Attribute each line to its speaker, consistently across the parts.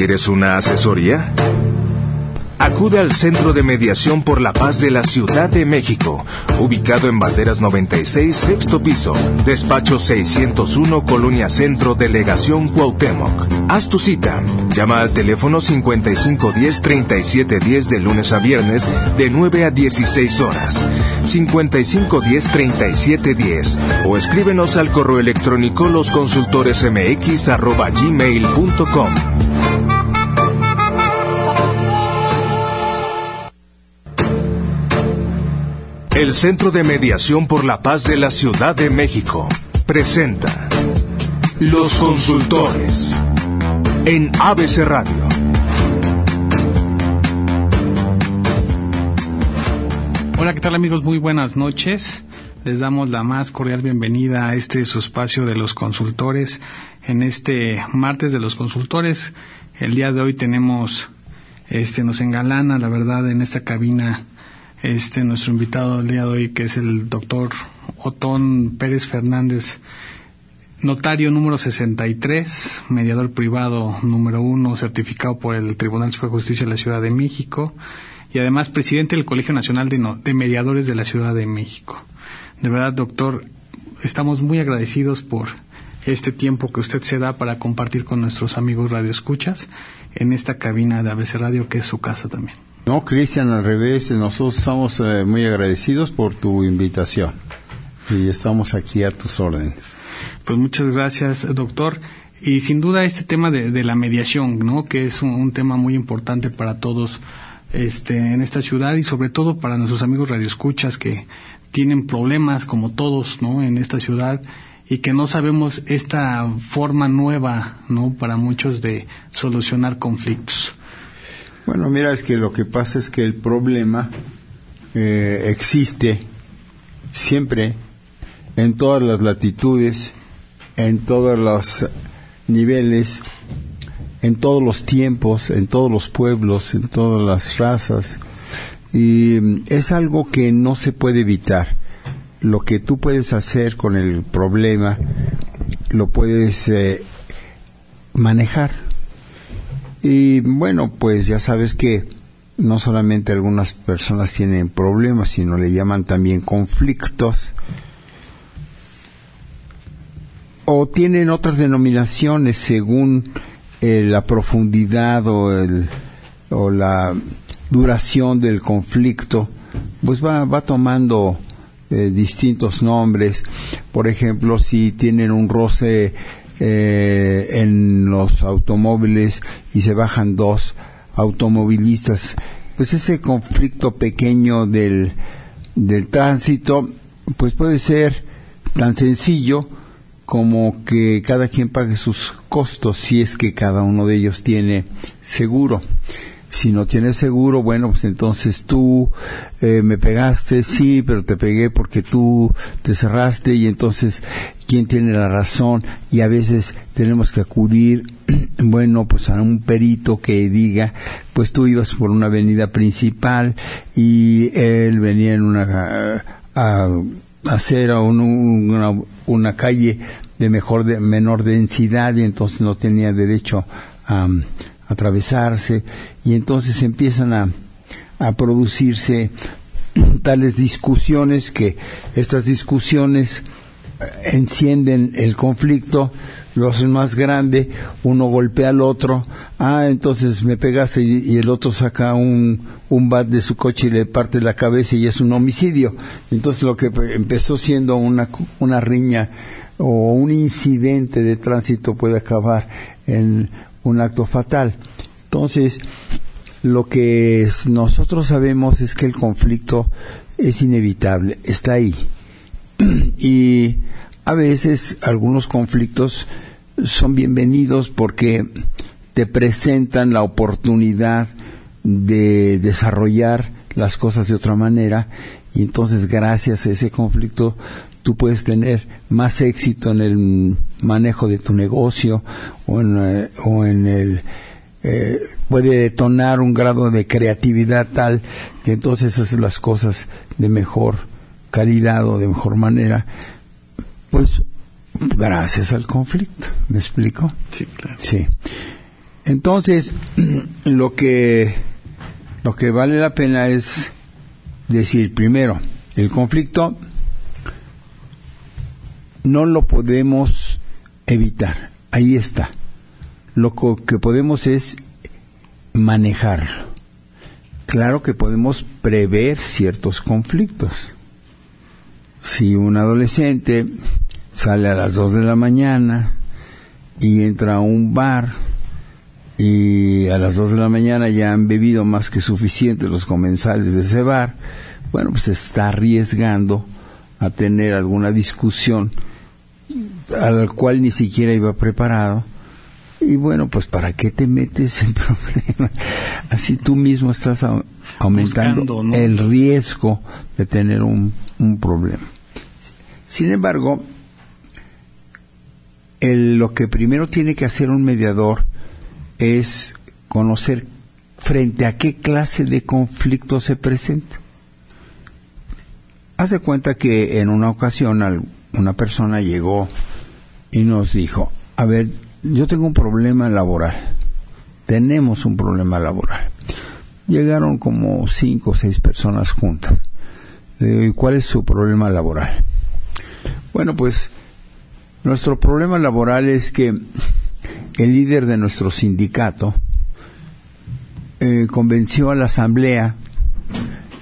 Speaker 1: ¿Quieres una asesoría? Acude al Centro de Mediación por la Paz de la Ciudad de México, ubicado en Banderas 96, sexto piso, despacho 601, Colonia Centro, Delegación Cuauhtémoc. Haz tu cita. Llama al teléfono 5510-3710 de lunes a viernes de 9 a 16 horas. 5510-3710 o escríbenos al correo electrónico losconsultoresmx@gmail.com. El Centro de Mediación por la Paz de la Ciudad de México presenta Los Consultores en ABC Radio.
Speaker 2: Hola, ¿qué tal amigos? Muy buenas noches. Les damos la más cordial bienvenida a este su espacio de los consultores en este martes de los consultores. El día de hoy tenemos, este, nos engalana, la verdad, en esta cabina este nuestro invitado del día de hoy, que es el doctor Otón Pérez Fernández, notario número 63, mediador privado número uno, certificado por el Tribunal Superior de Justicia de la Ciudad de México y además presidente del Colegio Nacional de, de Mediadores de la Ciudad de México. De verdad, doctor, estamos muy agradecidos por este tiempo que usted se da para compartir con nuestros amigos radioescuchas en esta cabina de ABC Radio, que es su casa también.
Speaker 3: No, Cristian, al revés, nosotros estamos eh, muy agradecidos por tu invitación y estamos aquí a tus órdenes.
Speaker 2: Pues muchas gracias, doctor. Y sin duda este tema de, la mediación, ¿no? Que es un, un, tema muy importante para todos este, en esta ciudad y sobre todo para nuestros amigos radioescuchas que tienen problemas como todos, ¿no? En esta ciudad y que no sabemos esta forma nueva, ¿no? Para muchos de solucionar conflictos.
Speaker 3: Bueno, mira, es que lo que pasa es que el problema eh, existe siempre en todas las latitudes, en todos los niveles, en todos los tiempos, en todos los pueblos, en todas las razas. Y es algo que no se puede evitar. Lo que tú puedes hacer con el problema, lo puedes eh, manejar y bueno, pues ya sabes que no solamente algunas personas tienen problemas, sino le llaman también conflictos. O tienen otras denominaciones según eh, la profundidad o, el, o la duración del conflicto, pues va, va tomando eh, distintos nombres. Por ejemplo, si tienen un roce eh, en los automóviles y se bajan dos automovilistas. Pues ese conflicto pequeño del, del tránsito, pues puede ser tan sencillo como que cada quien pague sus costos si es que cada uno de ellos tiene seguro. Si no tienes seguro, bueno, pues entonces tú eh, me pegaste, sí, pero te pegué porque tú te cerraste y entonces quién tiene la razón y a veces tenemos que acudir, bueno, pues a un perito que diga, pues tú ibas por una avenida principal y él venía en una acera o una, una calle de mejor de menor densidad y entonces no tenía derecho a atravesarse y entonces empiezan a, a producirse tales discusiones que estas discusiones encienden el conflicto, lo hacen más grande, uno golpea al otro, ah, entonces me pegaste y, y, el otro saca un, un bat de su coche y le parte la cabeza y es un homicidio. Entonces lo que empezó siendo una, una riña o un incidente de tránsito puede acabar en un acto fatal. Entonces, lo que nosotros sabemos es que el conflicto es inevitable, está ahí. y a veces algunos conflictos son bienvenidos porque te presentan la oportunidad de desarrollar las cosas de otra manera y entonces gracias a ese conflicto tú puedes tener más éxito en el manejo de tu negocio o en, eh, o en el eh, puede detonar un grado de creatividad tal que entonces haces las cosas de mejor calidad o de mejor manera pues gracias al conflicto me explico
Speaker 2: Sí, claro.
Speaker 3: sí entonces lo que lo que vale la pena es decir primero el conflicto no lo podemos evitar. Ahí está. Lo que podemos es manejarlo. Claro que podemos prever ciertos conflictos. Si un adolescente sale a las 2 de la mañana y entra a un bar y a las 2 de la mañana ya han bebido más que suficiente los comensales de ese bar, bueno, pues está arriesgando a tener alguna discusión a la cual ni siquiera iba preparado. Y bueno, pues ¿para qué te metes en problemas? Así tú mismo estás a- aumentando
Speaker 2: Buscando, ¿no?
Speaker 3: el riesgo de tener un, un problema. Sin embargo, el- lo que primero tiene que hacer un mediador es conocer frente a qué clase de conflicto se presenta. Hace cuenta que en una ocasión una persona llegó y nos dijo, a ver, yo tengo un problema laboral. Tenemos un problema laboral. Llegaron como cinco o seis personas juntas. Le digo, ¿y cuál es su problema laboral? Bueno, pues nuestro problema laboral es que el líder de nuestro sindicato eh, convenció a la asamblea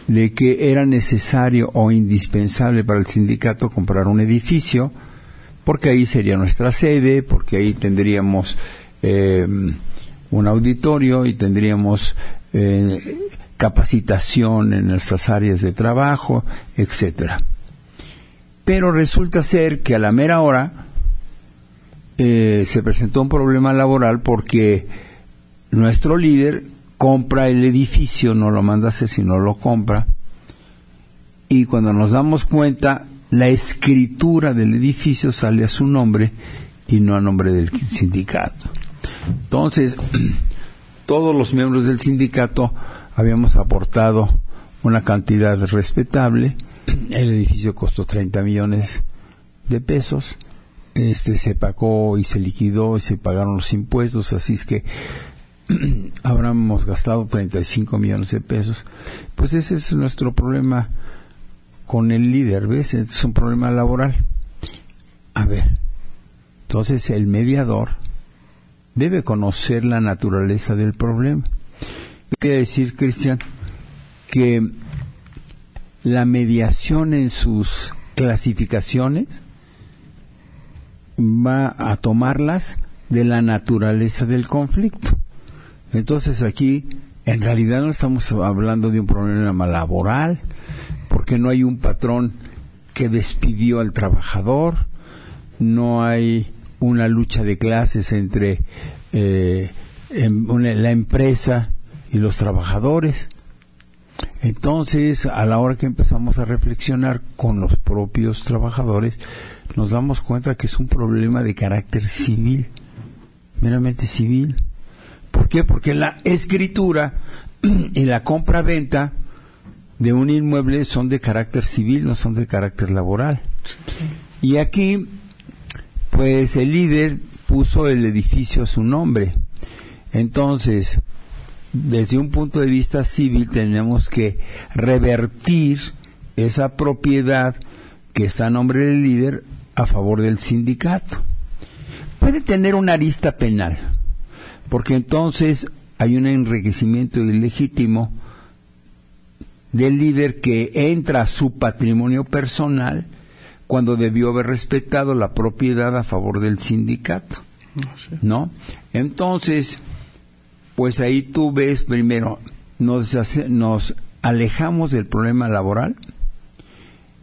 Speaker 3: de que era necesario o indispensable para el sindicato comprar un edificio, porque ahí sería nuestra sede, porque ahí tendríamos eh, un auditorio y tendríamos eh, capacitación en nuestras áreas de trabajo, etcétera. Pero resulta ser que a la mera hora eh, se presentó un problema laboral porque nuestro líder compra el edificio, no lo manda a hacer, sino lo compra. Y cuando nos damos cuenta, la escritura del edificio sale a su nombre y no a nombre del sindicato. Entonces, todos los miembros del sindicato habíamos aportado una cantidad respetable. El edificio costó 30 millones de pesos. Este se pagó y se liquidó y se pagaron los impuestos, así es que habríamos gastado 35 millones de pesos. Pues ese es nuestro problema con el líder, ¿ves? Es un problema laboral. A ver, entonces el mediador debe conocer la naturaleza del problema. ¿Qué quiere decir, Cristian? Que la mediación en sus clasificaciones va a tomarlas de la naturaleza del conflicto. Entonces aquí en realidad no estamos hablando de un problema laboral, porque no hay un patrón que despidió al trabajador, no hay una lucha de clases entre eh, em- la empresa y los trabajadores. Entonces, a la hora que empezamos a reflexionar con los propios trabajadores, nos damos cuenta que es un problema de carácter civil, meramente civil. ¿Por qué? Porque la escritura y la compra-venta de un inmueble son de carácter civil, no son de carácter laboral. Y aquí, pues el líder puso el edificio a su nombre. Entonces, desde un punto de vista civil tenemos que revertir esa propiedad que está a nombre del líder a favor del sindicato. Puede tener una arista penal, porque entonces hay un enriquecimiento ilegítimo del líder que entra a su patrimonio personal cuando debió haber respetado la propiedad a favor del sindicato.
Speaker 2: No sé.
Speaker 3: ¿no? Entonces, pues ahí tú ves primero, nos, hace- nos alejamos del problema laboral,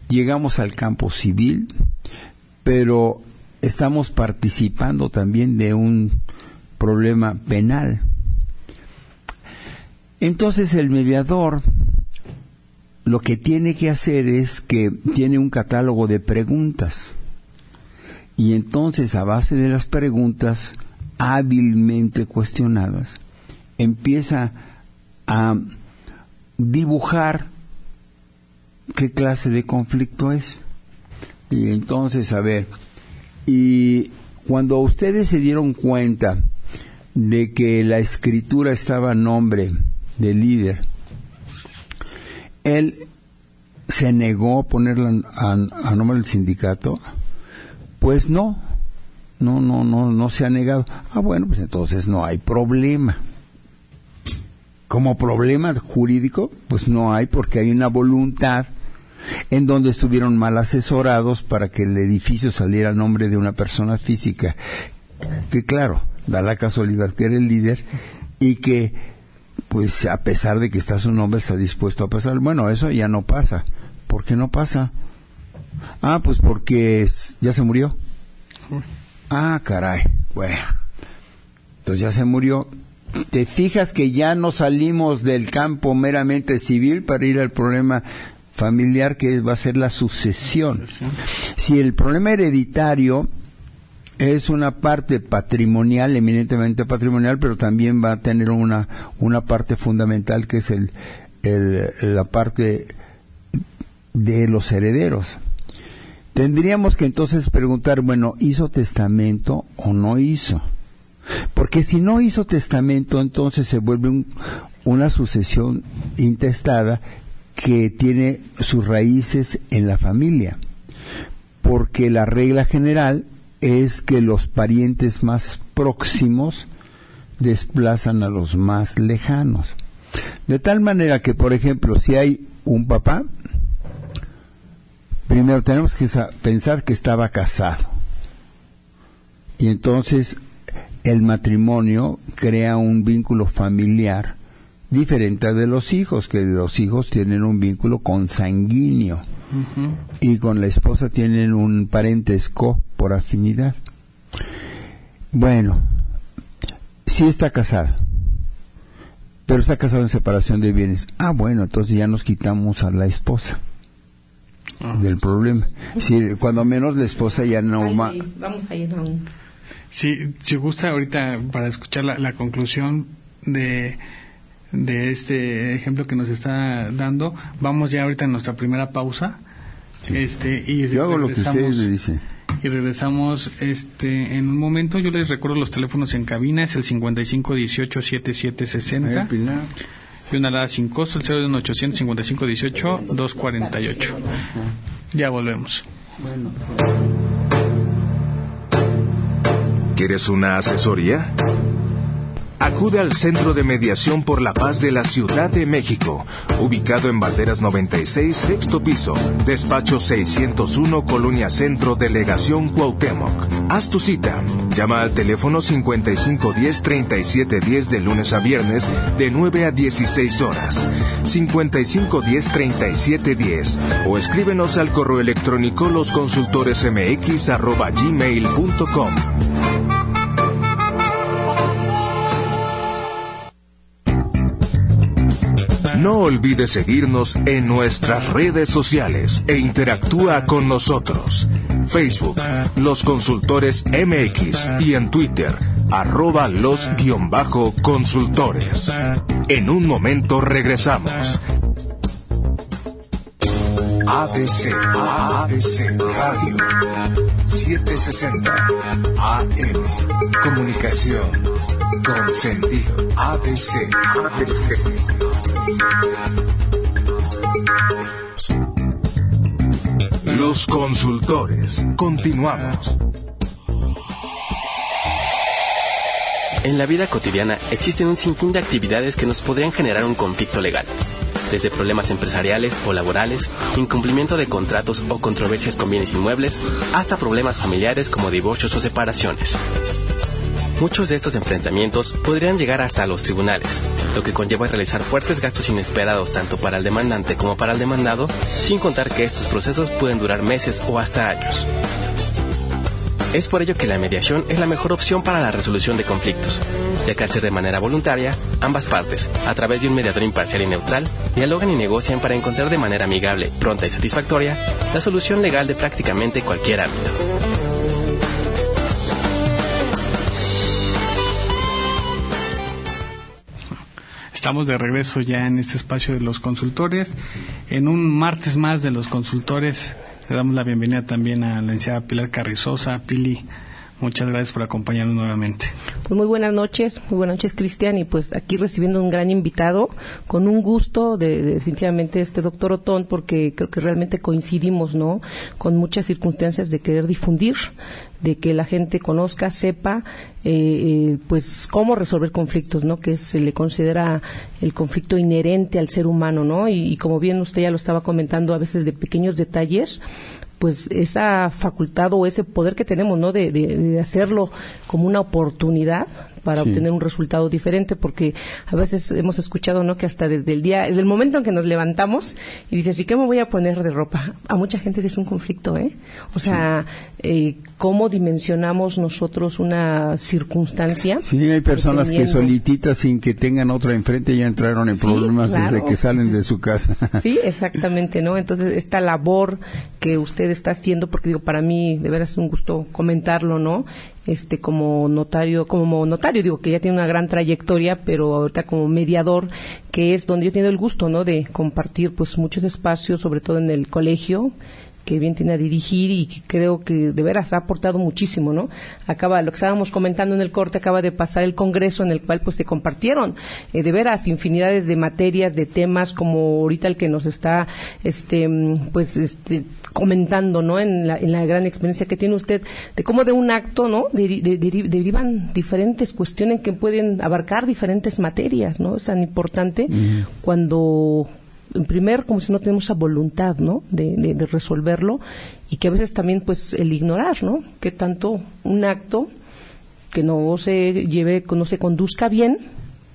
Speaker 3: llegamos al campo civil, pero estamos participando también de un problema penal. Entonces el mediador lo que tiene que hacer es que tiene un catálogo de preguntas y entonces a base de las preguntas hábilmente cuestionadas empieza a dibujar qué clase de conflicto es. Y entonces, a ver, y cuando ustedes se dieron cuenta de que la escritura estaba a nombre del líder, él se negó a ponerla a, nombre del sindicato, pues no, no, no, no, no se ha negado. Ah, bueno, pues entonces no hay problema. Como problema jurídico, pues no hay porque hay una voluntad en donde estuvieron mal asesorados para que el edificio saliera a nombre de una persona física, que claro, da la casualidad que era el líder y que pues a pesar de que está su nombre está dispuesto a pasar. Bueno, eso ya no pasa. ¿Por qué no pasa? Ah, pues porque ya se murió. Ah, caray. Bueno. Entonces ya se murió. ¿Te fijas que ya no salimos del campo meramente civil para ir al problema familiar que va a ser la sucesión? Si el problema hereditario es una parte patrimonial, eminentemente patrimonial, pero también va a tener una, una parte fundamental que es el, el, la parte de los herederos. Tendríamos que entonces preguntar, bueno, ¿hizo testamento o no hizo? Porque si no hizo testamento, entonces se vuelve una sucesión intestada que tiene sus raíces en la familia. Porque la regla general es que los parientes más próximos desplazan a los más lejanos. De tal manera que, por ejemplo, si hay un papá, primero tenemos que pensar que estaba casado. Y entonces el matrimonio crea un vínculo familiar diferente de los hijos, que los hijos tienen un vínculo consanguíneo y con la esposa tienen un parentesco por afinidad. Bueno, si está casada, pero está casado en separación de bienes. Ah, bueno, entonces ya nos quitamos a la esposa ah. del problema. Si, cuando menos la esposa ya no...
Speaker 4: vamos a ir a un...
Speaker 2: Sí, si gusta ahorita para escuchar la, la conclusión de de este ejemplo que nos está dando. Vamos ya ahorita en nuestra primera pausa. Este, y
Speaker 3: Yo hago lo que ustedes me dicen.
Speaker 2: Y regresamos este, en un momento. Yo les recuerdo los teléfonos en cabina: es el 5518-7760. Y una alada sin costo, el 01800 5518 248 Ya volvemos.
Speaker 1: ¿Quieres una asesoría? Acude al Centro de Mediación por la Paz de la Ciudad de México, ubicado en Banderas 96, sexto piso, despacho 601, Colonia Centro, Delegación Cuauhtémoc. Haz tu cita. Llama al teléfono 5510-3710 de lunes a viernes, de 9 a 16 horas. 5510-3710 o escríbenos al correo electrónico losconsultoresmx.gmail.com. No olvides seguirnos en nuestras redes sociales e interactúa con nosotros. Facebook, Los Consultores MX y en Twitter, arroba los-consultores. En un momento regresamos. ADC, ADC Radio 760 AM Comunicación con sentido ADC, Los consultores. Continuamos.
Speaker 5: En la vida cotidiana existen un sinfín de actividades que nos podrían generar un conflicto legal desde problemas empresariales o laborales, incumplimiento de contratos o controversias con bienes inmuebles, hasta problemas familiares como divorcios o separaciones. Muchos de estos enfrentamientos podrían llegar hasta los tribunales, lo que conlleva realizar fuertes gastos inesperados tanto para el demandante como para el demandado, sin contar que estos procesos pueden durar meses o hasta años. Es por ello que la mediación es la mejor opción para la resolución de conflictos, ya que al ser de manera voluntaria, ambas partes, a través de un mediador imparcial y neutral, dialogan y negocian para encontrar de manera amigable, pronta y satisfactoria la solución legal de prácticamente cualquier ámbito.
Speaker 2: Estamos de regreso ya en este espacio de los consultores. En un martes más de los consultores, le damos la bienvenida también a la licenciada Pilar Carrizosa. Pili, muchas gracias por acompañarnos nuevamente.
Speaker 4: Pues muy buenas noches, muy buenas noches Cristian y pues aquí recibiendo un gran invitado con un gusto de, de, definitivamente este doctor Otón porque creo que realmente coincidimos, ¿no? Con muchas circunstancias de querer difundir de que la gente conozca, sepa, eh, eh, pues cómo resolver conflictos, ¿no? Que se le considera el conflicto inherente al ser humano, ¿no? Y, como bien usted ya lo estaba comentando, a veces de pequeños detalles, pues esa facultad o ese poder que tenemos, ¿no? De, de, de hacerlo como una oportunidad para sí. obtener un resultado diferente, porque a veces hemos escuchado, ¿no? Que hasta desde el día, desde el momento en que nos levantamos y dices, ¿y qué me voy a poner de ropa? A mucha gente es un conflicto, ¿eh? O sea, sí. Eh, cómo dimensionamos nosotros una circunstancia.
Speaker 3: Sí, hay personas que solititas, sin que tengan otra enfrente, ya entraron en problemas sí, claro. desde que salen de su casa.
Speaker 4: Sí, exactamente, ¿no? Entonces, esta labor que usted está haciendo, porque digo, para mí, de veras es un gusto comentarlo, ¿no? este como notario, como notario, digo que ya tiene una gran trayectoria, pero ahorita como mediador, que es donde yo tengo el gusto, ¿no? De compartir pues muchos espacios, sobre todo en el colegio, que bien tiene a dirigir y que creo que de veras ha aportado muchísimo, ¿no? Acaba, lo que estábamos comentando en el corte, acaba de pasar el congreso en el cual pues se compartieron eh, de veras infinidades de materias, de temas como ahorita el que nos está, este, pues, este, comentando, ¿no? En la, en la gran experiencia que tiene usted de cómo de un acto, ¿no? De, de, de, derivan diferentes cuestiones que pueden abarcar diferentes materias, ¿no? Es tan importante mm. cuando en primer, como si no tenemos esa voluntad, ¿no? De, de, de, resolverlo y que a veces también, pues, el ignorar, ¿no? Que tanto un acto que no se lleve, no se conduzca bien,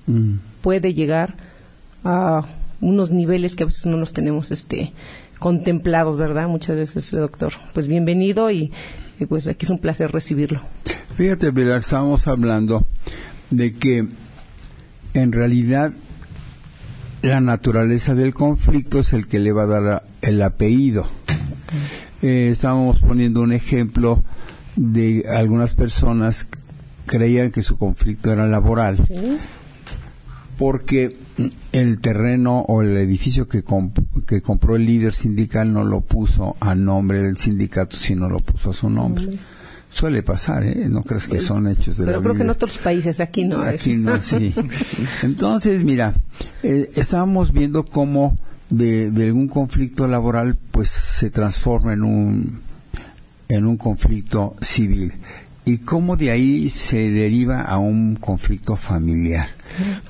Speaker 4: mm. puede llegar a unos niveles que a veces no los tenemos, este, contemplados, ¿verdad? Muchas veces, doctor. Pues bienvenido y, y pues aquí es un placer recibirlo.
Speaker 3: Fíjate, Pilar, estábamos hablando de que en realidad la naturaleza del conflicto es el que le va a dar el apellido. Okay. Eh, estábamos poniendo un ejemplo de algunas personas creían que su conflicto era laboral. ¿Sí? Porque el terreno o el edificio que, comp que compró el líder sindical no lo puso a nombre del sindicato, sino lo puso a su nombre. Suele pasar, ¿eh? No crees que son hechos de
Speaker 4: Pero
Speaker 3: la
Speaker 4: creo
Speaker 3: vida.
Speaker 4: que en otros países, aquí no.
Speaker 3: Aquí no, sí. Entonces, mira, eh, estábamos viendo cómo de, de, algún conflicto laboral, pues se transforma en un, en un conflicto civil. Y cómo de ahí se deriva a un conflicto familiar.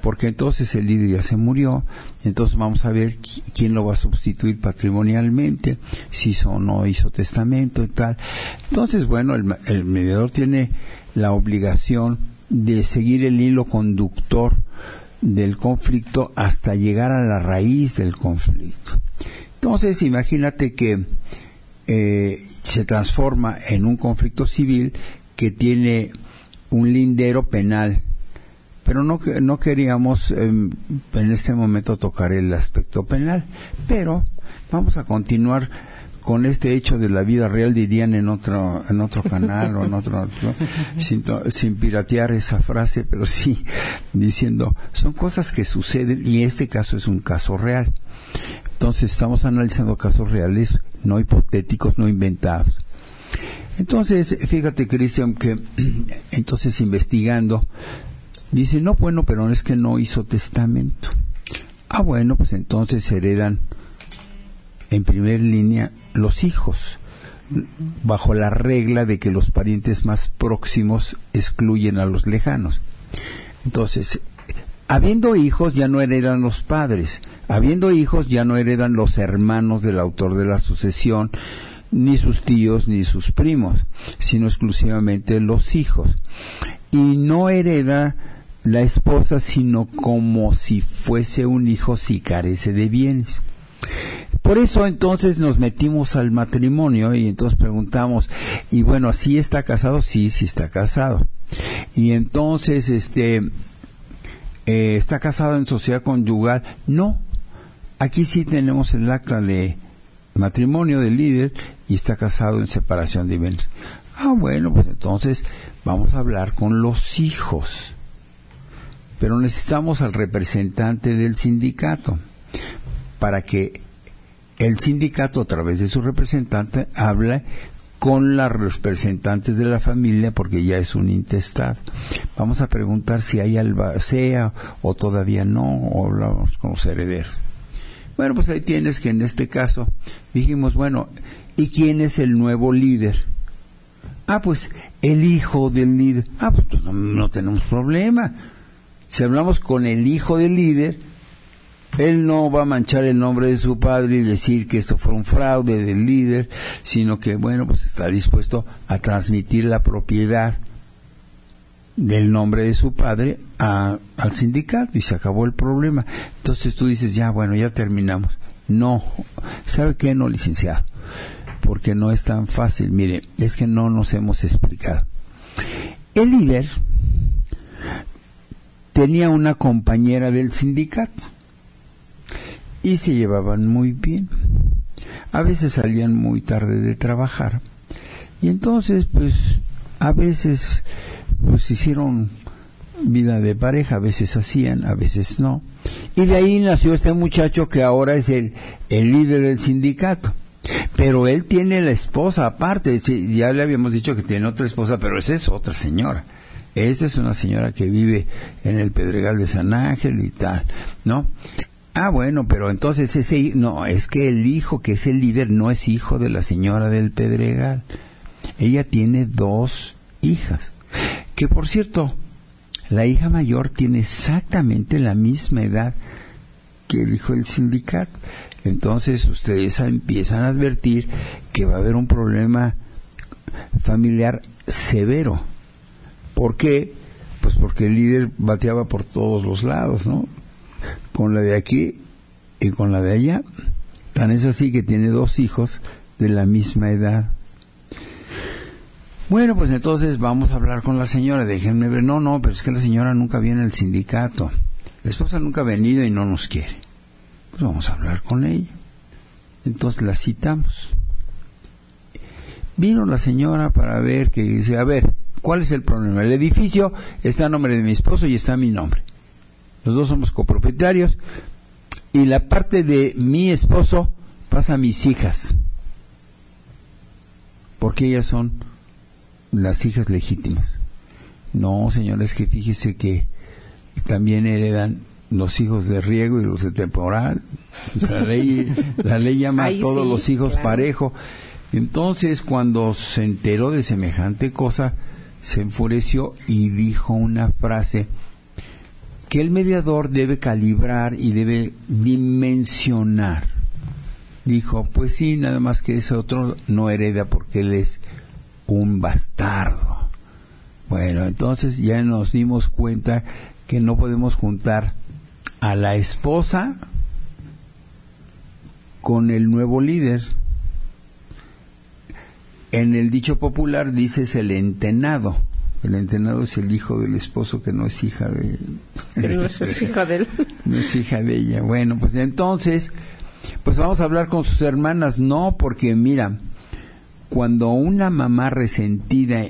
Speaker 3: Porque entonces el líder ya se murió, entonces vamos a ver quién lo va a sustituir patrimonialmente, si hizo o no hizo testamento y tal. Entonces, bueno, el, el mediador tiene la obligación de seguir el hilo conductor del conflicto hasta llegar a la raíz del conflicto. Entonces, imagínate que eh, se transforma en un conflicto civil que tiene un lindero penal. Pero no, no queríamos eh, en este momento tocar el aspecto penal, pero vamos a continuar con este hecho de la vida real dirían en otro en otro canal o en otro ¿no? sin, sin piratear esa frase pero sí diciendo son cosas que suceden y este caso es un caso real. Entonces estamos analizando casos reales no hipotéticos no inventados entonces fíjate Cristian que entonces investigando Dice, no, bueno, pero es que no hizo testamento. Ah, bueno, pues entonces heredan en primer línea los hijos, bajo la regla de que los parientes más próximos excluyen a los lejanos. Entonces, habiendo hijos ya no heredan los padres, habiendo hijos ya no heredan los hermanos del autor de la sucesión, ni sus tíos ni sus primos, sino exclusivamente los hijos. Y no hereda la esposa, sino como si fuese un hijo si carece de bienes. Por eso entonces nos metimos al matrimonio y entonces preguntamos, y bueno, ¿sí está casado? Sí, sí está casado. Y entonces, este, eh, ¿está casado en sociedad conyugal? No. Aquí sí tenemos el acta de matrimonio del líder y está casado en separación de bienes. Ah, bueno, pues entonces vamos a hablar con los hijos. Pero necesitamos al representante del sindicato para que el sindicato a través de su representante hable con los representantes de la familia porque ya es un intestado. Vamos a preguntar si hay albacea o todavía no, o hablamos con los herederos. Bueno, pues ahí tienes que en este caso dijimos, bueno, ¿y quién es el nuevo líder? Ah, pues el hijo del líder. Ah, pues no, no tenemos problema. Si hablamos con el hijo del líder, él no va a manchar el nombre de su padre y decir que esto fue un fraude del líder, sino que, bueno, pues está dispuesto a transmitir la propiedad del nombre de su padre a, al sindicato y se acabó el problema. Entonces tú dices, ya, bueno, ya terminamos. No, ¿sabe qué? No, licenciado, porque no es tan fácil. Mire, es que no nos hemos explicado. El líder tenía una compañera del sindicato y se llevaban muy bien. A veces salían muy tarde de trabajar y entonces pues a veces pues hicieron vida de pareja, a veces hacían, a veces no. Y de ahí nació este muchacho que ahora es el, el líder del sindicato. Pero él tiene la esposa aparte, ya le habíamos dicho que tiene otra esposa, pero esa es otra señora. Esa es una señora que vive en el Pedregal de San Ángel y tal, ¿no? Ah, bueno, pero entonces ese no, es que el hijo que es el líder no es hijo de la señora del Pedregal. Ella tiene dos hijas. Que por cierto, la hija mayor tiene exactamente la misma edad que el hijo del sindicato. Entonces ustedes empiezan a advertir que va a haber un problema familiar severo. ¿Por qué? Pues porque el líder bateaba por todos los lados, ¿no? con la de aquí y con la de allá. Tan es así que tiene dos hijos de la misma edad. Bueno, pues entonces vamos a hablar con la señora. Déjenme ver. No, no, pero es que la señora nunca viene al sindicato. La esposa nunca ha venido y no nos quiere. Pues vamos a hablar con ella. Entonces la citamos. Vino la señora para ver que dice, a ver, ¿cuál es el problema? El edificio está a nombre de mi esposo y está a mi nombre los dos somos copropietarios, y la parte de mi esposo pasa a mis hijas, porque ellas son las hijas legítimas. No, señores, que fíjese que también heredan los hijos de riego y los de temporal. La ley, la ley llama a todos los hijos parejo. Entonces, cuando se enteró de semejante cosa, se enfureció y dijo una frase que el mediador debe calibrar y debe dimensionar. Dijo, pues sí, nada más que ese otro no hereda porque él es un bastardo. Bueno, entonces ya nos dimos cuenta que no podemos juntar a la esposa con el nuevo líder. En el dicho popular dices el entenado el entenado es el hijo del esposo que no es hija de...
Speaker 4: no es hija de él.
Speaker 3: no es hija de ella. Bueno, pues entonces, pues vamos a hablar con sus hermanas. No, porque mira, cuando una mamá resentida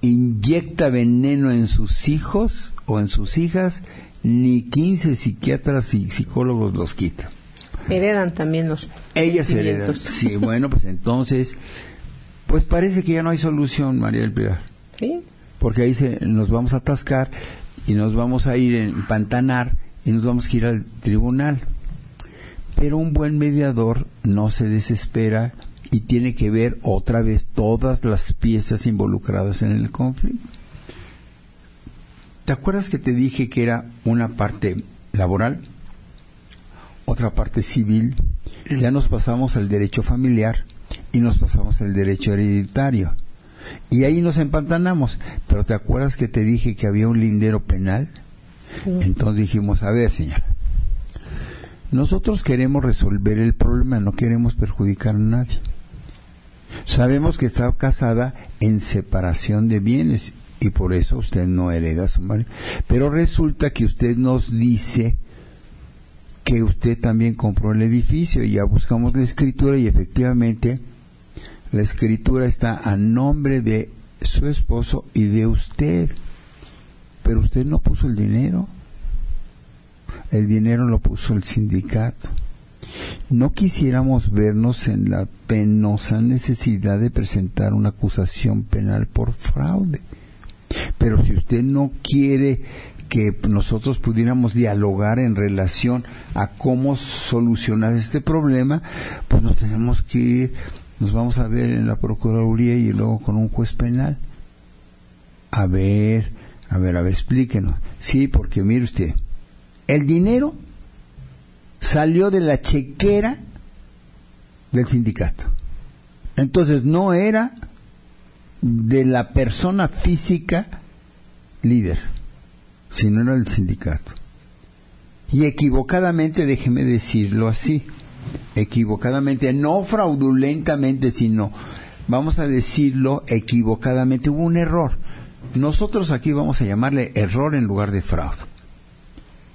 Speaker 3: inyecta veneno en sus hijos o en sus hijas, ni 15 psiquiatras y psicólogos los quitan.
Speaker 4: Heredan también los.
Speaker 3: Ellas heredan. Sí, bueno, pues entonces, pues parece que ya no hay solución, María del Pilar. Porque ahí se, nos vamos a atascar y nos vamos a ir en pantanar y nos vamos a ir al tribunal. Pero un buen mediador no se desespera y tiene que ver otra vez todas las piezas involucradas en el conflicto. ¿Te acuerdas que te dije que era una parte laboral, otra parte civil? Ya nos pasamos al derecho familiar y nos pasamos al derecho hereditario. Y ahí nos empantanamos. Pero ¿te acuerdas que te dije que había un lindero penal? Entonces dijimos, a ver, señora, Nosotros queremos resolver el problema, no queremos perjudicar a nadie. Sabemos que está casada en separación de bienes y por eso usted no hereda a su marido. Pero resulta que usted nos dice que usted también compró el edificio y ya buscamos la escritura y efectivamente la escritura está a nombre de su esposo y de usted. Pero usted no puso el dinero. El dinero lo puso el sindicato. No quisiéramos vernos en la penosa necesidad de presentar una acusación penal por fraude. Pero si usted no quiere que nosotros pudiéramos dialogar en relación a cómo solucionar este problema, pues nos tenemos que ir, nos vamos a ver en la Procuraduría y luego con un juez penal. A ver, a ver, a ver, explíquenos. Sí, porque mire usted, el dinero salió de la chequera del sindicato. Entonces no era de la persona física líder, sino era del sindicato. Y equivocadamente, déjeme decirlo así, equivocadamente, no fraudulentamente, sino, vamos a decirlo equivocadamente, hubo un error. Nosotros aquí vamos a llamarle error en lugar de fraude.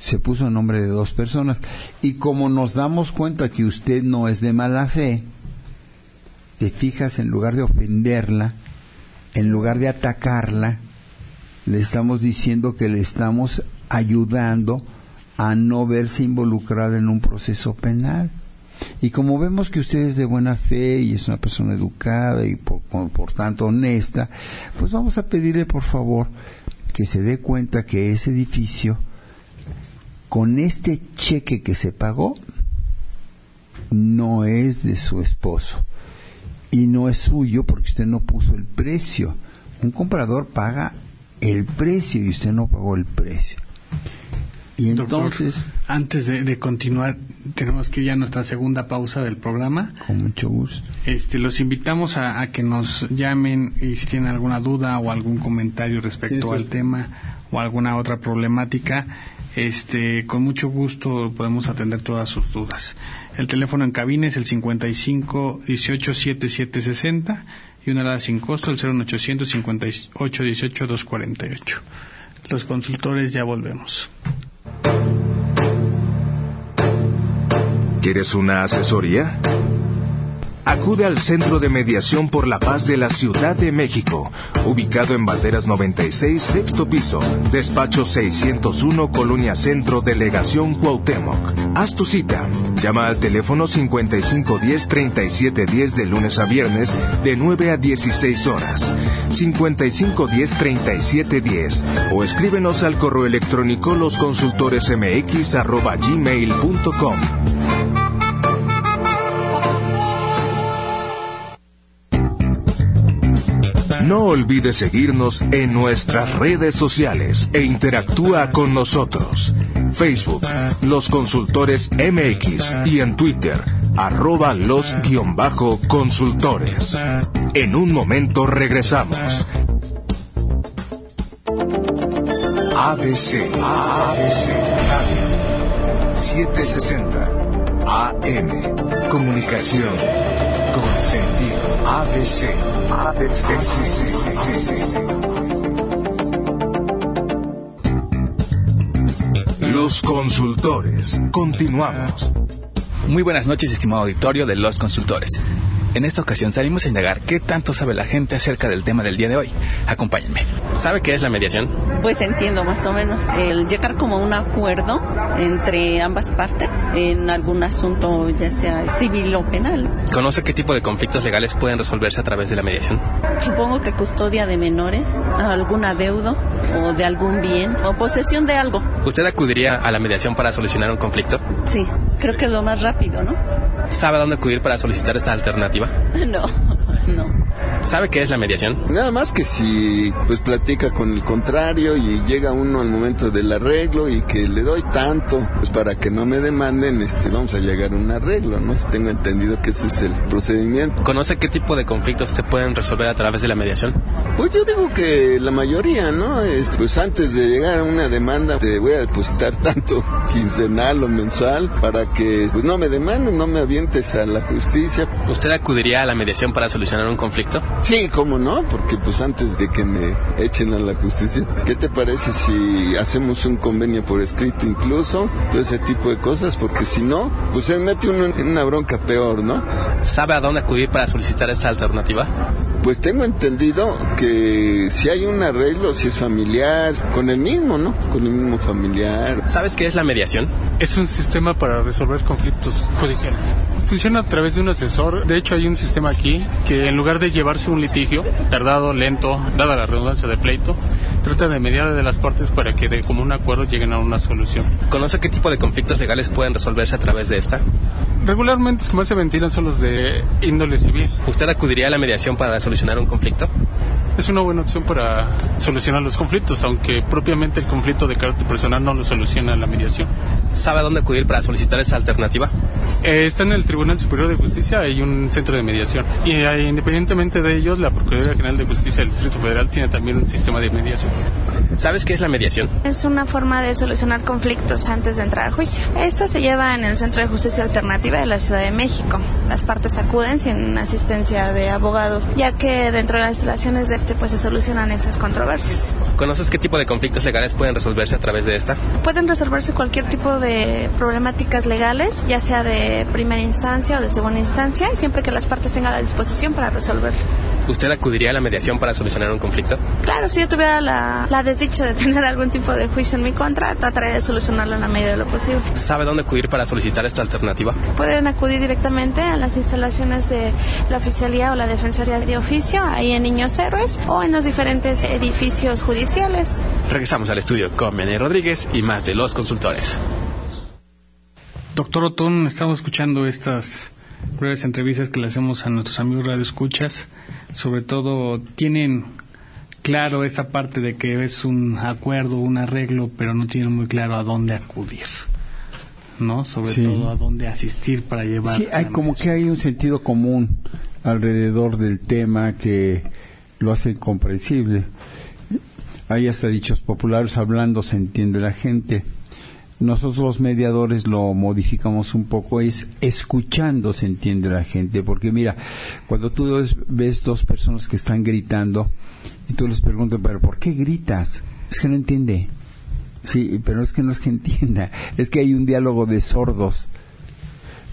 Speaker 3: Se puso en nombre de dos personas. Y como nos damos cuenta que usted no es de mala fe, te fijas en lugar de ofenderla, en lugar de atacarla, le estamos diciendo que le estamos ayudando a no verse involucrada en un proceso penal. Y como vemos que usted es de buena fe y es una persona educada y por, por, tanto honesta, pues vamos a pedirle por favor que se dé cuenta que ese edificio, con este cheque que se pagó, no es de su esposo y no es suyo porque usted no puso el precio. Un comprador paga el precio y usted no pagó el precio. Y entonces...
Speaker 2: antes de, continuar, tenemos que ir ya a nuestra segunda pausa del programa.
Speaker 3: Con mucho gusto.
Speaker 2: Este, los invitamos a, que nos llamen y si tienen alguna duda o algún comentario respecto al tema o alguna otra problemática, este, con mucho gusto podemos atender todas sus dudas. El teléfono en cabina es el 55 18 77 60 y una alada sin costo el 0800 58 18 248. Los consultores ya volvemos.
Speaker 1: ¿Quieres una asesoría? Acude al Centro de Mediación por la Paz de la Ciudad de México, ubicado en Banderas 96, sexto piso, despacho 601, Colonia Centro, Delegación Cuauhtémoc. Haz tu cita. Llama al teléfono 5510-3710 de lunes a viernes, de 9 a 16 horas. 5510-3710 o escríbenos al correo electrónico losconsultoresmx.gmail.com. No olvides seguirnos en nuestras redes sociales e interactúa con nosotros. Facebook, Los Consultores MX y en Twitter, arroba los guion bajo consultores. En un momento regresamos. ABC, ABC, Radio, 760, AM, Comunicación, con sentido, ABC. Los consultores. Continuamos.
Speaker 6: Muy buenas noches, estimado auditorio de Los Consultores. En esta ocasión salimos a indagar qué tanto sabe la gente acerca del tema del día de hoy. Acompáñenme.
Speaker 5: ¿Sabe qué es la mediación?
Speaker 7: Pues entiendo más o menos. El llegar como un acuerdo entre ambas partes en algún asunto, ya sea civil o penal.
Speaker 5: ¿Conoce qué tipo de conflictos legales pueden resolverse a través de la mediación?
Speaker 7: Supongo que custodia de menores, algún adeudo o de algún bien o posesión de algo.
Speaker 5: ¿Usted acudiría a la mediación para solucionar un conflicto?
Speaker 7: Sí, creo que es lo más rápido, ¿no?
Speaker 5: ¿Sabe dónde acudir para solicitar esta alternativa?
Speaker 7: No, no.
Speaker 5: ¿Sabe qué es la mediación?
Speaker 8: Nada más que si pues platica con el contrario y llega uno al momento del arreglo y que le doy tanto, pues para que no me demanden, este, vamos a llegar a un arreglo, ¿no? Tengo entendido que ese es el procedimiento.
Speaker 5: ¿Conoce qué tipo de conflictos se pueden resolver a través de la mediación?
Speaker 8: Pues yo digo que la mayoría, ¿no? Es, pues antes de llegar a una demanda te voy a depositar tanto quincenal o mensual para que pues no me demanden, no me avientes a la justicia.
Speaker 5: ¿Usted acudiría a la mediación para solucionar un conflicto?
Speaker 8: Sí, cómo no, porque pues antes de que me echen a la justicia, ¿qué te parece si hacemos un convenio por escrito incluso? Todo ese tipo de cosas, porque si no, pues se mete uno en una bronca peor, ¿no?
Speaker 5: ¿Sabe a dónde acudir para solicitar esta alternativa?
Speaker 8: Pues tengo entendido que si hay un arreglo, si es familiar, con el mismo, ¿no? Con el mismo familiar.
Speaker 5: ¿Sabes qué es la mediación?
Speaker 9: Es un sistema para resolver conflictos judiciales. Funciona a través de un asesor. De hecho, hay un sistema aquí que en lugar de llevarse un litigio tardado, lento, dada la redundancia de pleito, trata de mediar de las partes para que de común acuerdo lleguen a una solución.
Speaker 5: ¿Conoce qué tipo de conflictos legales pueden resolverse a través de esta?
Speaker 9: Regularmente los que más se ventilan son los de índole civil.
Speaker 5: ¿Usted acudiría a la mediación para solucionar un conflicto?
Speaker 9: Es una buena opción para solucionar los conflictos, aunque propiamente el conflicto de carácter personal no lo soluciona la mediación.
Speaker 5: ¿Sabe a dónde acudir para solicitar esa alternativa?
Speaker 9: Eh, está en el Tribunal Superior de Justicia, hay un centro de mediación. Y eh, independientemente de ello, la Procuraduría General de Justicia del Distrito Federal tiene también un sistema de mediación.
Speaker 5: ¿Sabes qué es la mediación?
Speaker 10: Es una forma de solucionar conflictos antes de entrar a juicio. Esta se lleva en el Centro de Justicia Alternativa de la Ciudad de México. Las partes acuden sin asistencia de abogados, ya que dentro de las instalaciones de este pues se solucionan esas controversias.
Speaker 5: ¿Conoces qué tipo de conflictos legales pueden resolverse a través de esta?
Speaker 10: Pueden resolverse cualquier tipo de problemáticas legales, ya sea de primera instancia o de segunda instancia, siempre que las partes tengan la disposición para resolverlo.
Speaker 5: ¿Usted acudiría a la mediación para solucionar un conflicto?
Speaker 10: Claro, si yo tuviera la, la desdicha de tener algún tipo de juicio en mi contra, trataría de solucionarlo en la medida de lo posible.
Speaker 5: ¿Sabe dónde acudir para solicitar esta alternativa?
Speaker 10: Pueden acudir directamente a las instalaciones de la Oficialía o la Defensoría de Oficio, ahí en Niños Héroes, o en los diferentes edificios judiciales.
Speaker 5: Regresamos al estudio con Bené Rodríguez y más de los consultores.
Speaker 2: Doctor Otón, estamos escuchando estas breves entrevistas que le hacemos a nuestros amigos Radio Escuchas. Sobre todo, tienen claro esta parte de que es un acuerdo, un arreglo, pero no tienen muy claro a dónde acudir. ¿No? Sobre
Speaker 3: Sí.
Speaker 2: todo a dónde asistir para llevar.
Speaker 3: Sí, hay como que hay un sentido común alrededor del tema que lo hace comprensible. Hay hasta dichos populares, hablando se entiende la gente. Nosotros los mediadores lo modificamos un poco, es escuchando se entiende la gente, porque mira, cuando tú ves, dos personas que están gritando y tú les preguntas, pero ¿por qué gritas? Es que no entiende. Sí, pero es que no es que entienda, es que hay un diálogo de sordos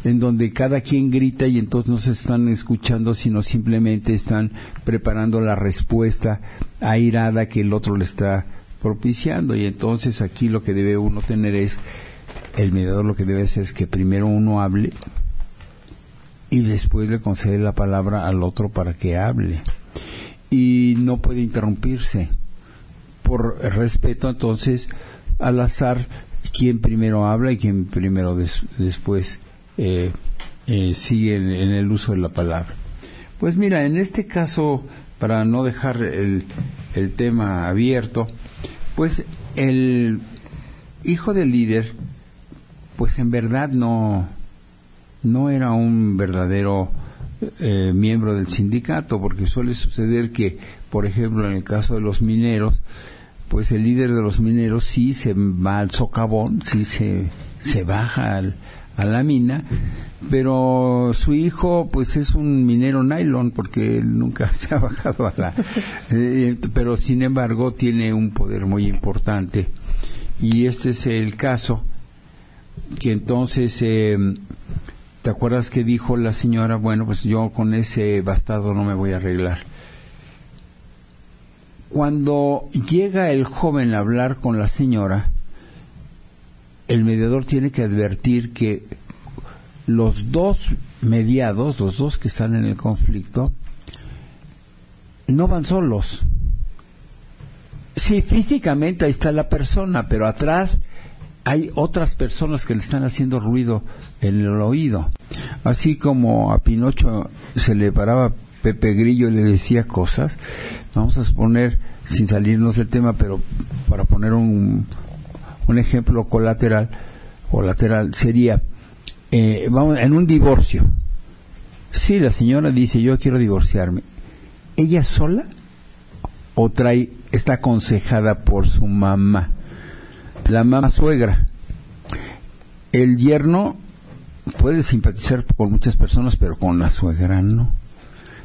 Speaker 3: en donde cada quien grita y entonces no se están escuchando, sino simplemente están preparando la respuesta airada que el otro le está propiciando. Y entonces aquí lo que debe uno tener es, el mediador lo que debe hacer es que primero uno hable y después le concede la palabra al otro para que hable. Y no puede interrumpirse. Por respeto, entonces, al azar, quién primero habla y quién primero des- después eh, eh, sigue en, en el uso de la palabra. Pues mira, en este caso, para no dejar el, el tema abierto, pues el hijo del líder, pues en verdad no, no era un verdadero eh, miembro del sindicato, porque suele suceder que, por ejemplo, en el caso de los mineros, pues el líder de los mineros sí se va al socavón, sí se, se baja al- a la mina, pero su hijo pues es un minero nylon porque él nunca se ha bajado a la... eh, pero sin embargo tiene un poder muy importante y este es el caso que entonces eh, ¿te acuerdas que dijo la señora? Bueno, pues yo con ese bastardo no me voy a arreglar. Cuando llega el joven a hablar con la señora, el mediador tiene que advertir que los dos mediados, los dos que están en el conflicto, no van solos. Sí, físicamente ahí está la persona, pero atrás hay otras personas que le están haciendo ruido en el oído. Así como a Pinocho se le paraba Pepe Grillo le decía cosas. Vamos a suponer, sin salirnos del tema, pero para poner un, un ejemplo colateral, o lateral, sería, eh, vamos, en un divorcio. Sí, la señora dice, yo quiero divorciarme. ¿Ella sola o trae, está aconsejada por su mamá? La mamá suegra. El yerno puede simpatizar con muchas personas, pero con la suegra no.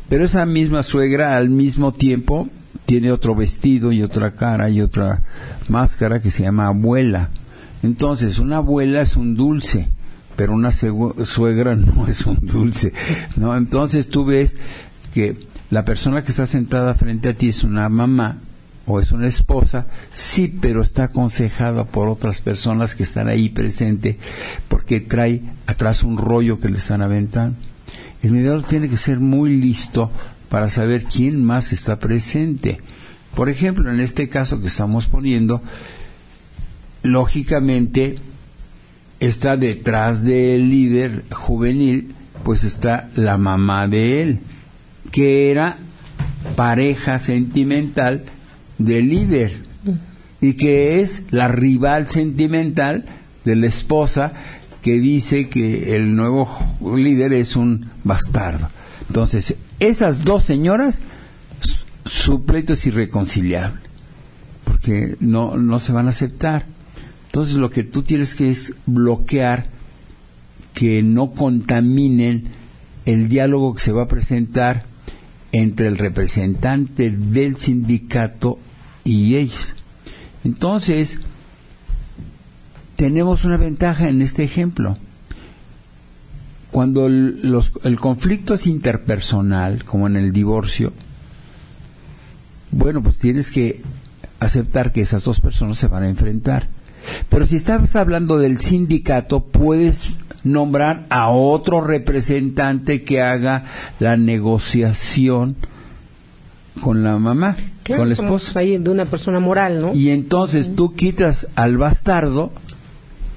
Speaker 3: Pero esa misma suegra al mismo tiempo tiene otro vestido y otra cara y otra máscara que se llama abuela. Entonces, una abuela es un dulce, pero una suegra no es un dulce, ¿no? Entonces tú ves que la persona que está sentada frente a ti es una mamá o es una esposa, sí, pero está aconsejada por otras personas que están ahí presentes porque trae atrás un rollo que le están aventando. El mediador tiene que ser muy listo para saber quién más está presente. Por ejemplo, en este caso que estamos poniendo, lógicamente está detrás del líder juvenil, pues está la mamá de él, que era pareja sentimental del líder y que es la rival sentimental de la esposa que dice que el nuevo líder es un bastardo. Entonces, esas dos señoras, su pleito es irreconciliable, porque no, no se van a aceptar. Entonces, lo que tú tienes que es bloquear que no contaminen el diálogo que se va a presentar entre el representante del sindicato y ellos. Entonces, tenemos una ventaja en este ejemplo. Cuando el, conflicto es interpersonal, como en el divorcio, bueno, pues tienes que aceptar que esas dos personas se van a enfrentar. Pero si estás hablando del sindicato, puedes nombrar a otro representante que haga la negociación con la mamá, con la esposa.
Speaker 4: Ahí de una persona moral, ¿no?
Speaker 3: Y entonces tú quitas al bastardo,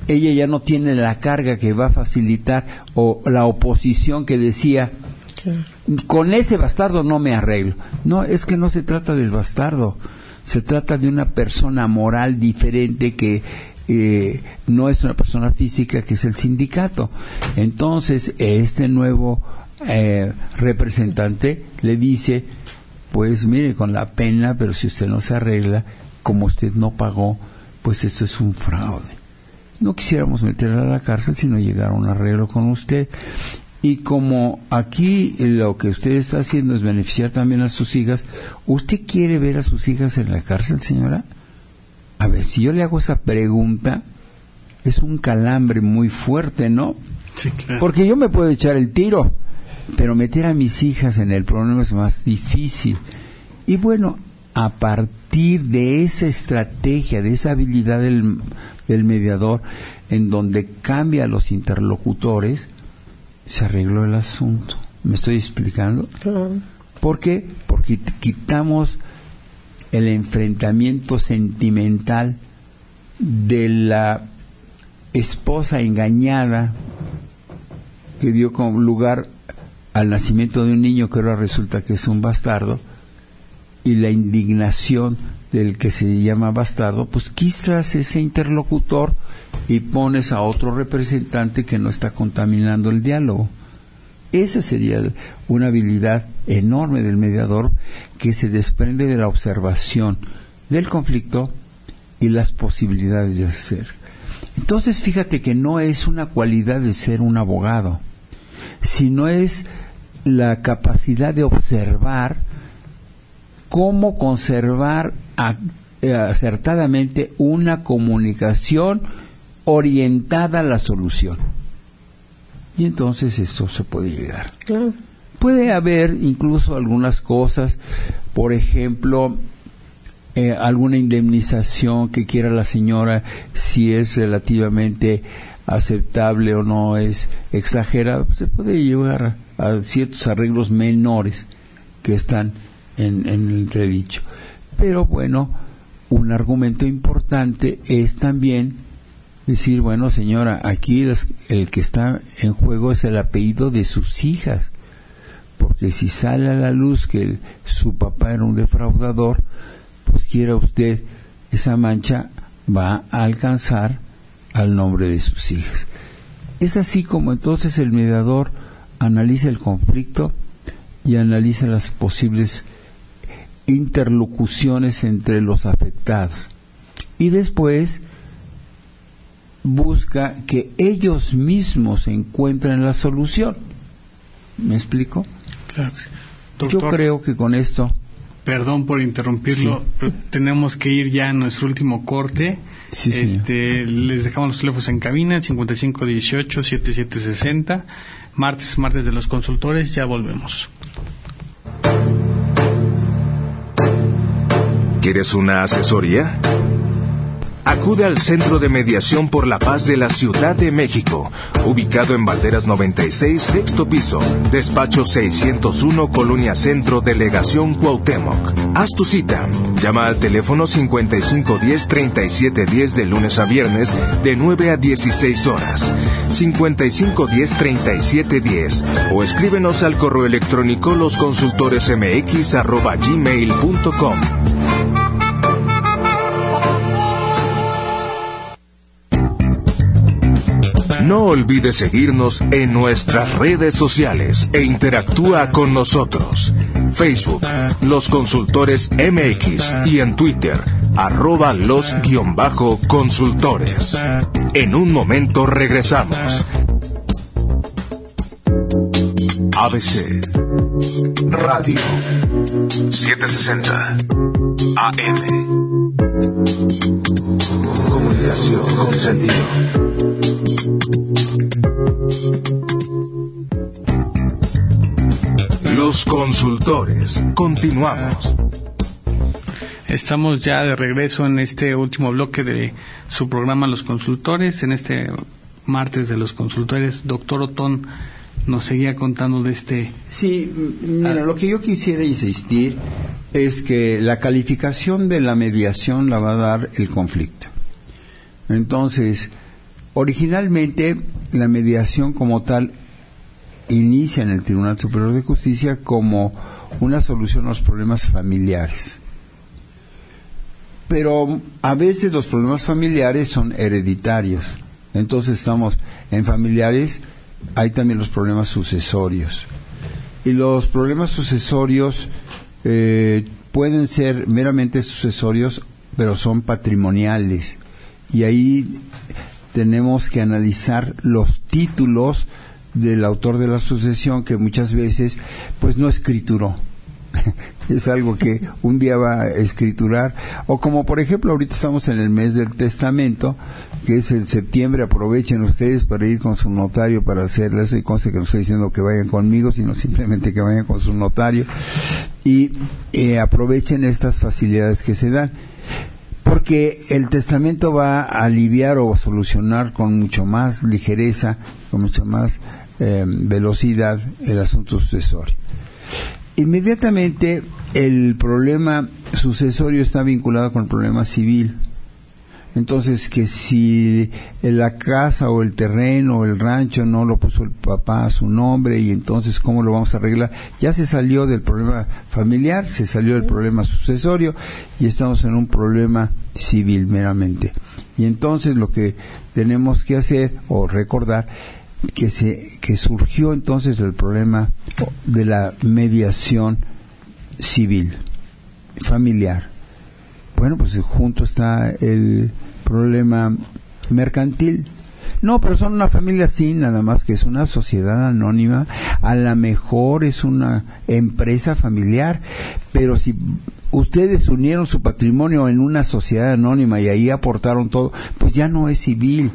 Speaker 3: ella ya no tiene la carga que va a facilitar o la oposición que decía, con ese bastardo no me arreglo. No, es que no se trata del bastardo, se trata de una persona moral diferente que eh, no es una persona física que es el sindicato. Entonces, este nuevo eh, representante le dice, pues mire, con la pena, pero si usted no se arregla, como usted no pagó, pues esto es un fraude. No quisiéramos meterla a la cárcel si no llegara un arreglo con usted. Y como aquí lo que usted está haciendo es beneficiar también a sus hijas, ¿usted quiere ver a sus hijas en la cárcel, señora? A ver, si yo le hago esa pregunta, es un calambre muy fuerte, ¿no?
Speaker 2: Sí, claro.
Speaker 3: Porque yo me puedo echar el tiro, pero meter a mis hijas en el problema es más difícil. Y bueno, a partir de esa estrategia, de esa habilidad del, del mediador, en donde cambia a los interlocutores, se arregló el asunto. ¿Me estoy explicando? ¿Por qué? Porque quitamos el enfrentamiento sentimental de la esposa engañada que dio como lugar al nacimiento de un niño que ahora resulta que es un bastardo y la indignación del que se llama bastardo, pues quitas ese interlocutor y pones a otro representante que no está contaminando el diálogo. Esa sería una habilidad enorme del mediador que se desprende de la observación del conflicto y las posibilidades de hacer. Entonces fíjate que no es una cualidad de ser un abogado, sino es la capacidad de observar cómo conservar eh, acertadamente una comunicación orientada a la solución. Y entonces esto se puede llegar. Puede haber incluso algunas cosas, por ejemplo, eh, alguna indemnización que quiera la señora, si es relativamente aceptable o no es exagerado, se puede llevar a, ciertos arreglos menores que están en, en el entredicho. Pero bueno, un argumento importante es también decir, bueno, señora, aquí el que está en juego es el apellido de sus hijas, porque si sale a la luz que su papá era un defraudador, pues quiera usted, esa mancha va a alcanzar al nombre de sus hijas. Es así como entonces el mediador analiza el conflicto y analiza las posibles interlocuciones entre los afectados. Y después busca que ellos mismos encuentren la solución. ¿Me explico?
Speaker 2: Claro.
Speaker 3: Yo creo que con esto...
Speaker 2: Perdón por interrumpirlo, pero tenemos que ir ya a nuestro último corte.
Speaker 3: Sí, señor.
Speaker 2: este, les dejamos los teléfonos en cabina, 5518-7760. Martes, martes de los consultores, ya volvemos.
Speaker 1: ¿Quieres una asesoría? Acude al Centro de Mediación por la Paz de la Ciudad de México, ubicado en Valderas 96, sexto piso, despacho 601, Colonia Centro, Delegación Cuauhtémoc. Haz tu cita. Llama al teléfono 5510-3710 de lunes a viernes, de 9 a 16 horas. 5510-3710 o escríbenos al correo electrónico losconsultoresmx.gmail.com. No olvides seguirnos en nuestras redes sociales e interactúa con nosotros. Facebook, Los Consultores MX y en Twitter, arroba los guion bajo consultores. En un momento regresamos. ABC Radio 760 AM Comunicación con sentido. Los consultores. Continuamos.
Speaker 2: Estamos ya de regreso en este último bloque de su programa Los Consultores, en este martes de los consultores. Doctor Otón nos seguía contando de este...
Speaker 3: Sí, mira, lo que yo quisiera insistir es que la calificación de la mediación la va a dar el conflicto. Entonces, originalmente la mediación como tal inicia en el Tribunal Superior de Justicia como una solución a los problemas familiares. Pero a veces los problemas familiares son hereditarios. Entonces estamos en familiares, hay también los problemas sucesorios. Y los problemas sucesorios eh, pueden ser meramente sucesorios, pero son patrimoniales. Y ahí tenemos que analizar los títulos del autor de la sucesión que muchas veces pues no escrituró. es algo que un día va a escriturar. O como por ejemplo ahorita estamos en el mes del testamento, que es el septiembre, aprovechen ustedes para ir con su notario para hacerlo. Eso y conste que no estoy diciendo que vayan conmigo, sino simplemente que vayan con su notario. Y eh, aprovechen estas facilidades que se dan porque el testamento va a aliviar o solucionar con mucho más ligereza, con mucha más eh, velocidad el asunto sucesorio. Inmediatamente el problema sucesorio está vinculado con el problema civil. Entonces, que si la casa o el terreno o el rancho no lo puso el papá a su nombre y entonces cómo lo vamos a arreglar, ya se salió del problema familiar, se salió del problema sucesorio y estamos en un problema civil meramente. Y entonces lo que tenemos que hacer o recordar que se que surgió entonces el problema de la mediación civil familiar. Bueno, pues junto está el problema mercantil. No, pero son una familia así, nada más que es una sociedad anónima, a lo mejor es una empresa familiar, pero si ustedes unieron su patrimonio en una sociedad anónima y ahí aportaron todo, pues ya no es civil,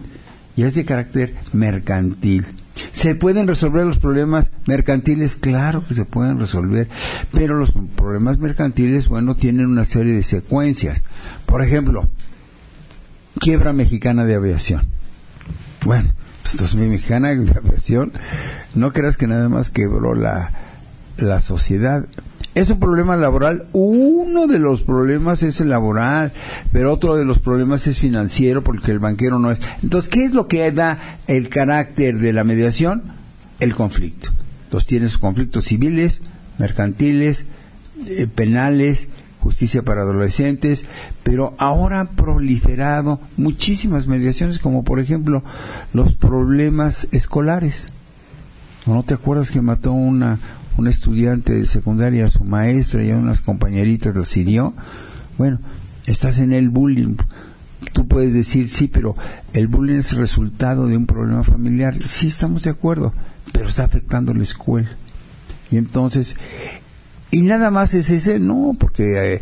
Speaker 3: ya es de carácter mercantil. ¿Se pueden resolver los problemas mercantiles? Claro que se pueden resolver, pero los problemas mercantiles, bueno, tienen una serie de secuencias. Por ejemplo, quiebra mexicana de aviación. Bueno, pues mi mexicana de aviación, no creas que nada más quebró la, la sociedad. Es un problema laboral. Uno de los problemas es el laboral, pero otro de los problemas es financiero porque el banquero no es. Entonces, ¿qué es lo que da el carácter de la mediación? El conflicto. Entonces tienes conflictos civiles, mercantiles, eh, penales, justicia para adolescentes, pero ahora han proliferado muchísimas mediaciones, como por ejemplo los problemas escolares. ¿No te acuerdas que mató una, un estudiante de secundaria su maestra y a unas compañeritas lo hirió? Bueno, estás en el bullying. Tú puedes decir, sí, pero el bullying es resultado de un problema familiar. Sí, estamos de acuerdo, pero está afectando la escuela. Y entonces, y nada más es ese, no, porque eh,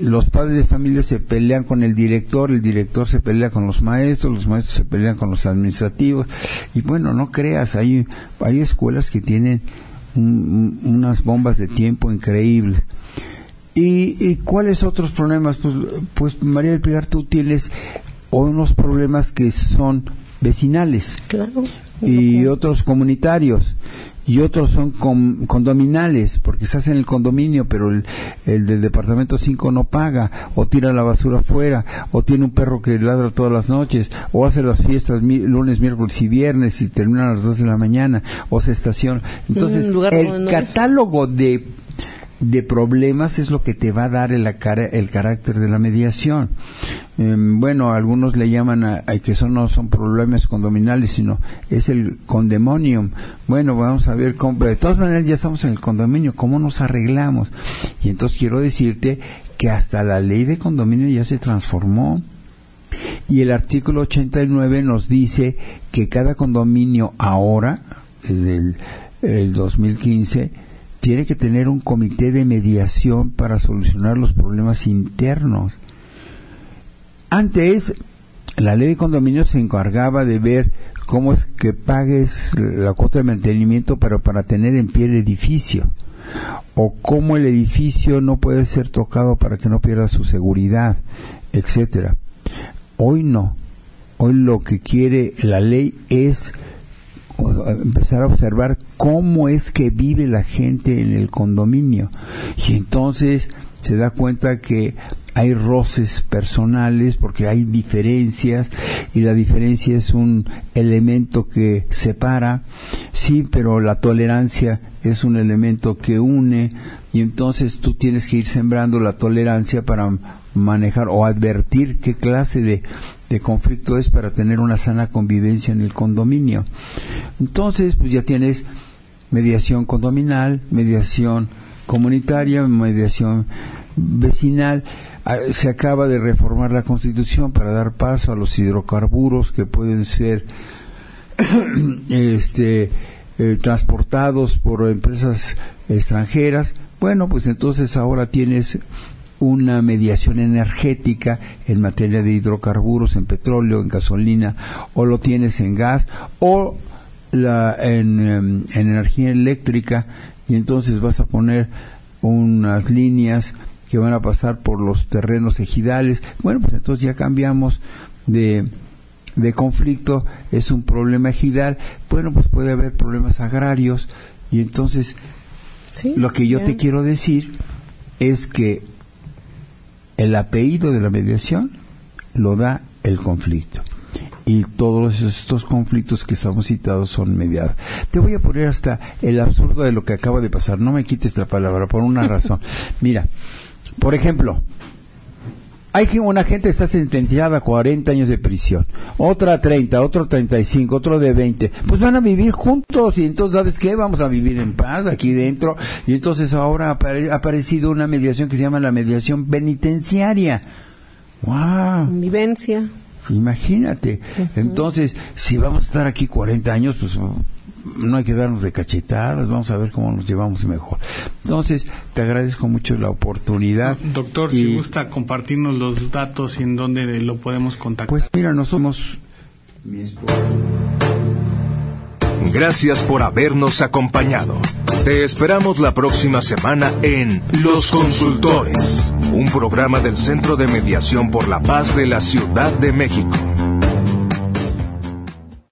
Speaker 3: los padres de familia se pelean con el director, el director se pelea con los maestros, los maestros se pelean con los administrativos. Y bueno, no creas, hay, hay escuelas que tienen unas bombas de tiempo increíbles. ¿Y, ¿Y, cuáles otros problemas? Pues, pues María del Pilar, tú tienes unos problemas que son vecinales
Speaker 4: claro,
Speaker 3: y otros comunitarios. Y otros son condominales, porque estás en el condominio, pero el, del departamento 5 no paga, o tira la basura afuera, o tiene un perro que ladra todas las noches, o hace las fiestas lunes, miércoles y viernes y termina a las 2 de la mañana, o se estaciona. Entonces, el catálogo de de problemas es lo que te va a dar el, el carácter de la mediación. Em, bueno, algunos le llaman a, que son no son problemas condominales, sino es el condemonium. Bueno, vamos a ver cómo, de todas maneras ya estamos en el condominio, ¿cómo nos arreglamos? Y entonces quiero decirte que hasta la ley de condominio ya se transformó. Y el artículo 89 nos dice que cada condominio ahora, desde el, el 2015, tiene que tener un comité de mediación para solucionar los problemas internos. Antes, la ley de condominio se encargaba de ver cómo es que pagues la cuota de mantenimiento para, para tener en pie el edificio o cómo el edificio no puede ser tocado para que no pierda su seguridad, etcétera. Hoy no. Hoy lo que quiere la ley es empezar a observar cómo es que vive la gente en el condominio. Y entonces se da cuenta que hay roces personales porque hay diferencias y la diferencia es un elemento que separa, sí, pero la tolerancia es un elemento que une y entonces tú tienes que ir sembrando la tolerancia para manejar o advertir qué clase de, de conflicto es para tener una sana convivencia en el condominio. Entonces, pues ya tienes mediación condominal, mediación comunitaria, mediación vecinal. Ah, se acaba de reformar la Constitución para dar paso a los hidrocarburos que pueden ser este, eh, transportados por empresas extranjeras. Bueno, pues entonces ahora tienes una mediación energética en materia de hidrocarburos, en petróleo, en gasolina, o lo tienes en gas, o la, en, em, en energía eléctrica, y entonces vas a poner unas líneas que van a pasar por los terrenos ejidales. Bueno, pues entonces ya cambiamos de, de conflicto, es un problema ejidal. Bueno, pues puede haber problemas agrarios y entonces lo que yo te quiero decir es que el apellido de la mediación lo da el conflicto y todos estos conflictos que estamos citados son mediados. Te voy a poner hasta el absurdo de lo que acaba de pasar. No me quites la palabra por una razón. Mira, por ejemplo, hay que una gente está sentenciada a 40 años de prisión, otra a 30, otro a 35, otro de 20. Pues van a vivir juntos y entonces, ¿sabes qué? Vamos a vivir en paz aquí dentro. Y entonces ahora ha aparecido una mediación que se llama la mediación penitenciaria. ¡Wow!
Speaker 4: Convivencia.
Speaker 3: Imagínate. Entonces, si vamos a estar aquí 40 años, pues no hay que darnos de cachetadas, vamos a ver cómo nos llevamos mejor. Entonces, te agradezco mucho la oportunidad.
Speaker 2: Doctor, si gusta compartirnos los datos y en dónde lo podemos contactar.
Speaker 3: Pues mira, no somos
Speaker 1: Gracias por habernos acompañado. Te esperamos la próxima semana en Los Consultores, un programa del Centro de Mediación por la Paz de la Ciudad de México.